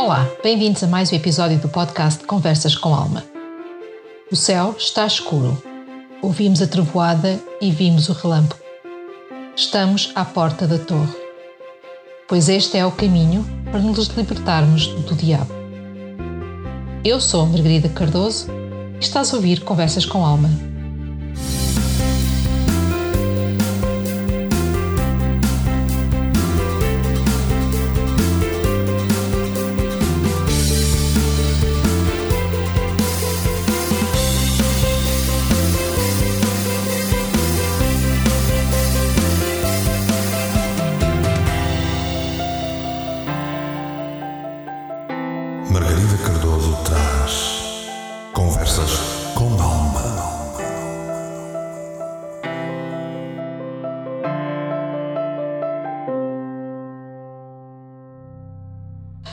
Olá, bem-vindos a mais um episódio do podcast Conversas com Alma. O céu está escuro. Ouvimos a trovoada e vimos o relâmpago. Estamos à porta da torre. Pois este é o caminho para nos libertarmos do diabo. Eu sou Margarida Cardoso e estás a ouvir Conversas com Alma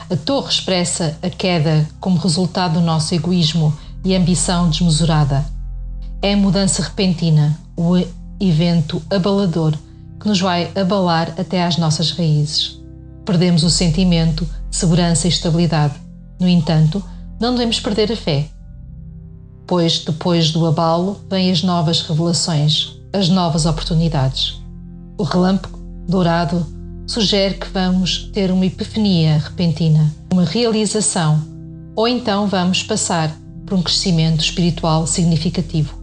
A torre expressa a queda como resultado do nosso egoísmo e ambição desmesurada. É a mudança repentina, o evento abalador que nos vai abalar até às nossas raízes. Perdemos o sentimento de segurança e estabilidade. No entanto, não devemos perder a fé, pois depois do abalo vêm as novas revelações, as novas oportunidades. O relâmpago dourado sugere que vamos ter uma epifania repentina, uma realização, ou então vamos passar por um crescimento espiritual significativo.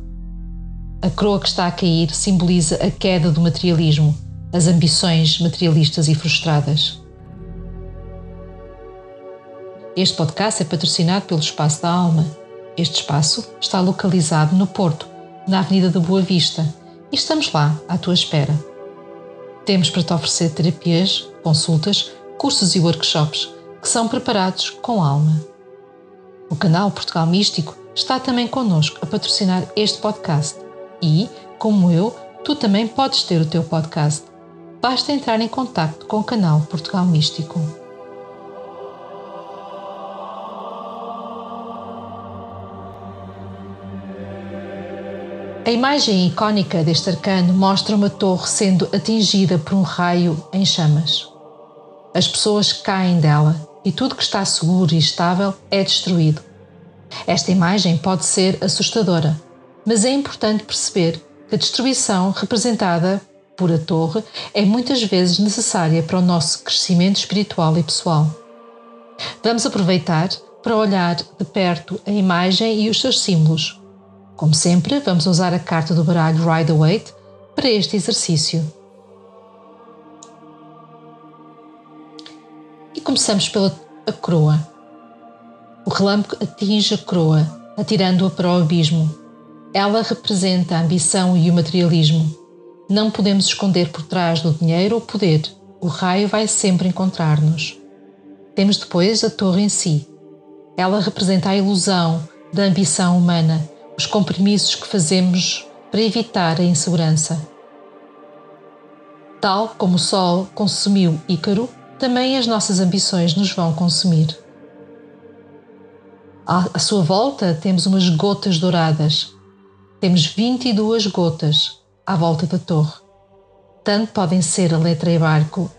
A coroa que está a cair simboliza a queda do materialismo, as ambições materialistas e frustradas. Este podcast é patrocinado pelo Espaço da Alma. Este espaço está localizado no Porto, na Avenida da Boa Vista, e estamos lá à tua espera. Temos para te oferecer terapias, consultas, cursos e workshops que são preparados com alma. O canal Portugal Místico está também connosco a patrocinar este podcast e, como eu, tu também podes ter o teu podcast. Basta entrar em contato com o canal Portugal Místico. A imagem icónica deste arcano mostra uma torre sendo atingida por um raio em chamas. As pessoas caem dela e tudo que está seguro e estável é destruído. Esta imagem pode ser assustadora, mas é importante perceber que a destruição representada por a torre é muitas vezes necessária para o nosso crescimento espiritual e pessoal. Vamos aproveitar para olhar de perto a imagem e os seus símbolos como sempre, vamos usar a carta do baralho Rider-Waite para este exercício. E começamos pela a coroa. O relâmpago atinge a coroa, atirando-a para o abismo. Ela representa a ambição e o materialismo. Não podemos esconder por trás do dinheiro ou poder. O raio vai sempre encontrar-nos. Temos depois a torre em si. Ela representa a ilusão da ambição humana os compromissos que fazemos para evitar a insegurança. Tal como o Sol consumiu Ícaro, também as nossas ambições nos vão consumir. À sua volta temos umas gotas douradas. Temos 22 gotas à volta da torre. Tanto podem ser a letra e barco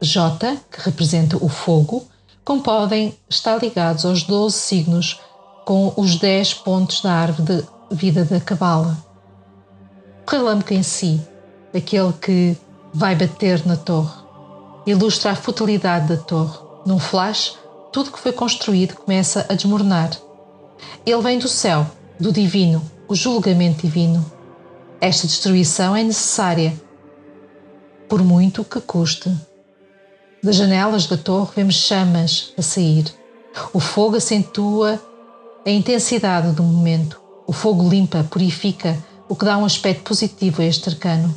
J, que representa o fogo, como podem estar ligados aos 12 signos com os 10 pontos da árvore de vida da cabala. O relâmpago em si, aquele que vai bater na torre, ilustra a futilidade da torre. Num flash, tudo que foi construído começa a desmoronar. Ele vem do céu, do divino, o julgamento divino. Esta destruição é necessária, por muito que custe. Das janelas da torre vemos chamas a sair. O fogo acentua a intensidade do momento. O fogo limpa, purifica, o que dá um aspecto positivo a este arcano.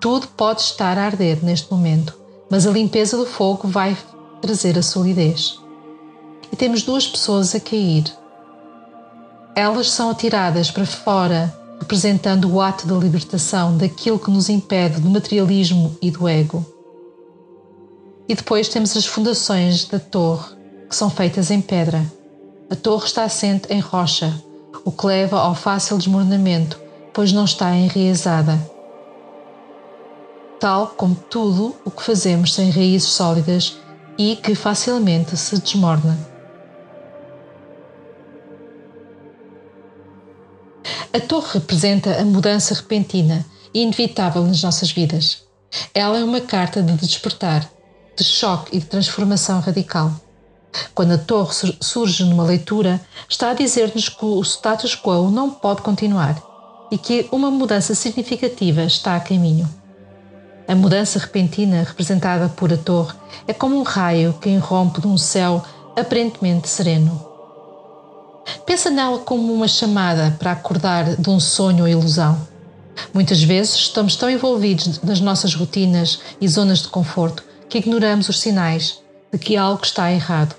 Tudo pode estar a arder neste momento, mas a limpeza do fogo vai trazer a solidez. E temos duas pessoas a cair. Elas são atiradas para fora, representando o ato da libertação daquilo que nos impede do materialismo e do ego. E depois temos as fundações da torre, que são feitas em pedra. A torre está assente em rocha, o que leva ao fácil desmoronamento, pois não está enraizada. Tal como tudo o que fazemos sem raízes sólidas e que facilmente se desmorna. A torre representa a mudança repentina e inevitável nas nossas vidas. Ela é uma carta de despertar, de choque e de transformação radical. Quando a torre surge numa leitura, está a dizer-nos que o status quo não pode continuar e que uma mudança significativa está a caminho. A mudança repentina representada por a torre é como um raio que irrompe de um céu aparentemente sereno. Pensa nela como uma chamada para acordar de um sonho ou ilusão. Muitas vezes estamos tão envolvidos nas nossas rotinas e zonas de conforto que ignoramos os sinais de que algo está errado.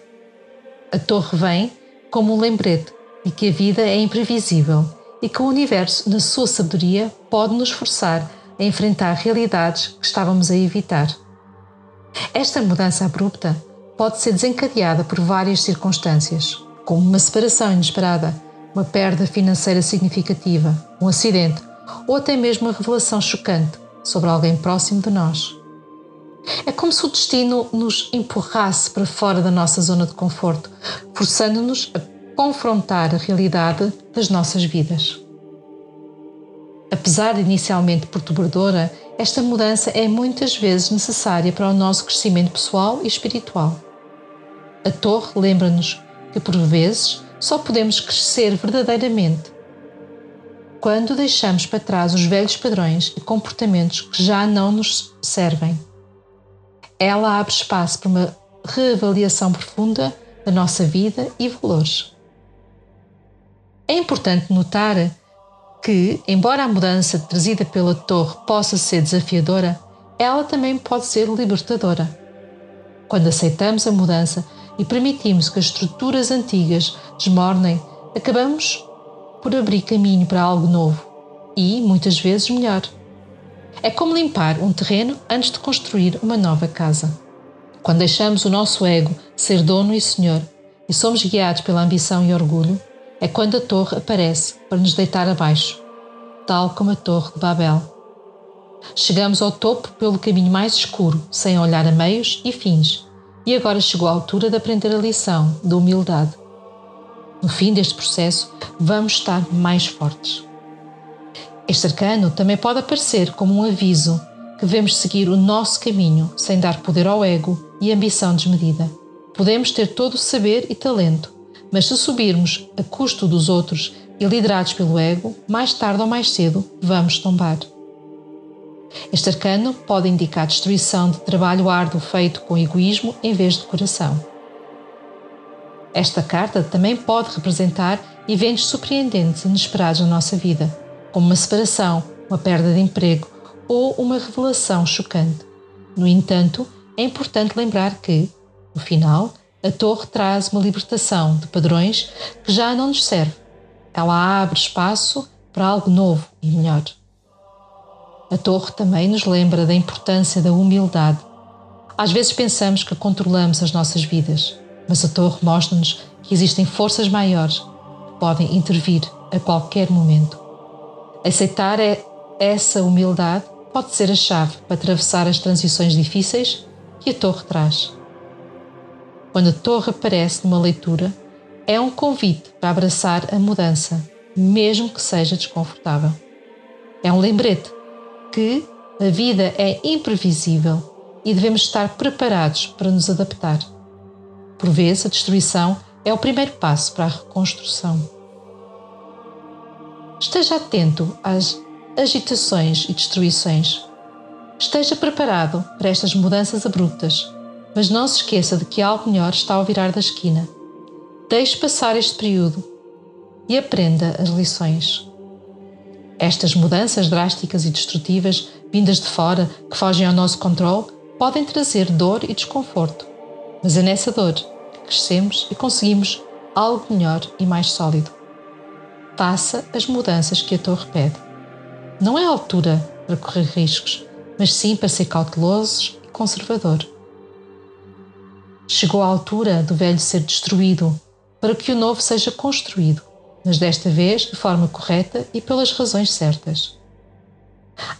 A torre vem como um lembrete de que a vida é imprevisível e que o universo, na sua sabedoria, pode nos forçar a enfrentar realidades que estávamos a evitar. Esta mudança abrupta pode ser desencadeada por várias circunstâncias, como uma separação inesperada, uma perda financeira significativa, um acidente ou até mesmo uma revelação chocante sobre alguém próximo de nós. É como se o destino nos empurrasse para fora da nossa zona de conforto, forçando-nos a confrontar a realidade das nossas vidas. Apesar de inicialmente perturbadora, esta mudança é muitas vezes necessária para o nosso crescimento pessoal e espiritual. A torre lembra-nos que, por vezes, só podemos crescer verdadeiramente quando deixamos para trás os velhos padrões e comportamentos que já não nos servem. Ela abre espaço para uma reavaliação profunda da nossa vida e valores. É importante notar que, embora a mudança trazida pela torre possa ser desafiadora, ela também pode ser libertadora. Quando aceitamos a mudança e permitimos que as estruturas antigas desmornem, acabamos por abrir caminho para algo novo e, muitas vezes, melhor. É como limpar um terreno antes de construir uma nova casa. Quando deixamos o nosso ego ser dono e senhor e somos guiados pela ambição e orgulho, é quando a torre aparece para nos deitar abaixo, tal como a Torre de Babel. Chegamos ao topo pelo caminho mais escuro, sem olhar a meios e fins, e agora chegou a altura de aprender a lição da humildade. No fim deste processo, vamos estar mais fortes. Este arcano também pode aparecer como um aviso que devemos seguir o nosso caminho sem dar poder ao ego e ambição desmedida. Podemos ter todo o saber e talento, mas se subirmos a custo dos outros e liderados pelo ego, mais tarde ou mais cedo vamos tombar. Este arcano pode indicar a destruição de trabalho árduo feito com egoísmo em vez de coração. Esta carta também pode representar eventos surpreendentes e inesperados na nossa vida, como uma separação, uma perda de emprego ou uma revelação chocante. No entanto, é importante lembrar que, no final, a torre traz uma libertação de padrões que já não nos serve. Ela abre espaço para algo novo e melhor. A torre também nos lembra da importância da humildade. Às vezes pensamos que controlamos as nossas vidas, mas a torre mostra-nos que existem forças maiores que podem intervir a qualquer momento. Aceitar é essa humildade pode ser a chave para atravessar as transições difíceis que a torre traz. Quando a torre aparece numa leitura, é um convite para abraçar a mudança, mesmo que seja desconfortável. É um lembrete que a vida é imprevisível e devemos estar preparados para nos adaptar. Por vezes, a destruição é o primeiro passo para a reconstrução. Esteja atento às agitações e destruições. Esteja preparado para estas mudanças abruptas mas não se esqueça de que algo melhor está ao virar da esquina. Deixe passar este período e aprenda as lições. Estas mudanças drásticas e destrutivas, vindas de fora, que fogem ao nosso controle, podem trazer dor e desconforto, mas é nessa dor que crescemos e conseguimos algo melhor e mais sólido. Faça as mudanças que a torre pede. Não é a altura para correr riscos, mas sim para ser cautelosos e conservador. Chegou a altura do velho ser destruído para que o novo seja construído, mas desta vez de forma correta e pelas razões certas.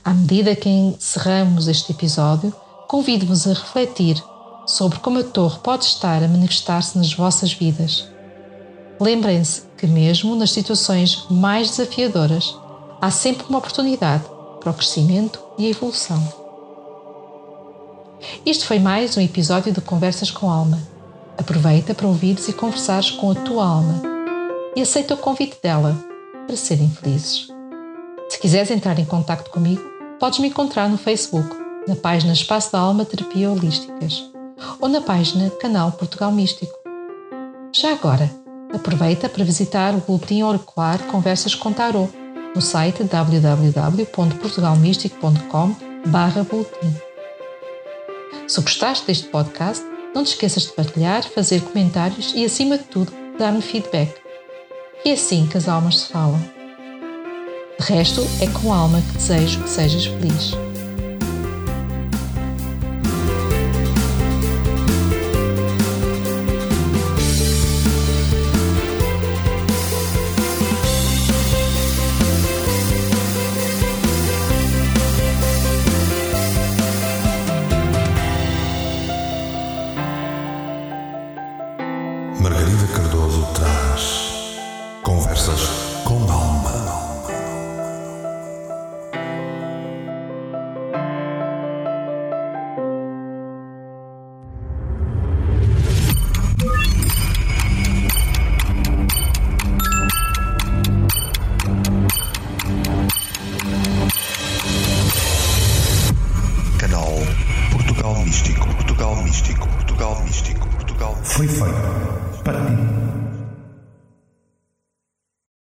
À medida que encerramos este episódio, convido-vos a refletir sobre como a torre pode estar a manifestar-se nas vossas vidas. Lembrem-se que, mesmo nas situações mais desafiadoras, há sempre uma oportunidade para o crescimento e a evolução. Isto foi mais um episódio de Conversas com Alma. Aproveita para ouvires e conversares com a tua alma e aceita o convite dela para serem felizes. Se quiseres entrar em contato comigo, podes me encontrar no Facebook, na página Espaço da Alma Terapia Holísticas ou na página Canal Portugal Místico. Já agora, aproveita para visitar o Boletim Auricular Conversas com Tarot no site www.portugalmístico.com/boletim. Se gostaste deste podcast, não te esqueças de partilhar, fazer comentários e, acima de tudo, dar-me feedback. E é assim que as almas se falam. De resto, é com a alma que desejo que sejas feliz.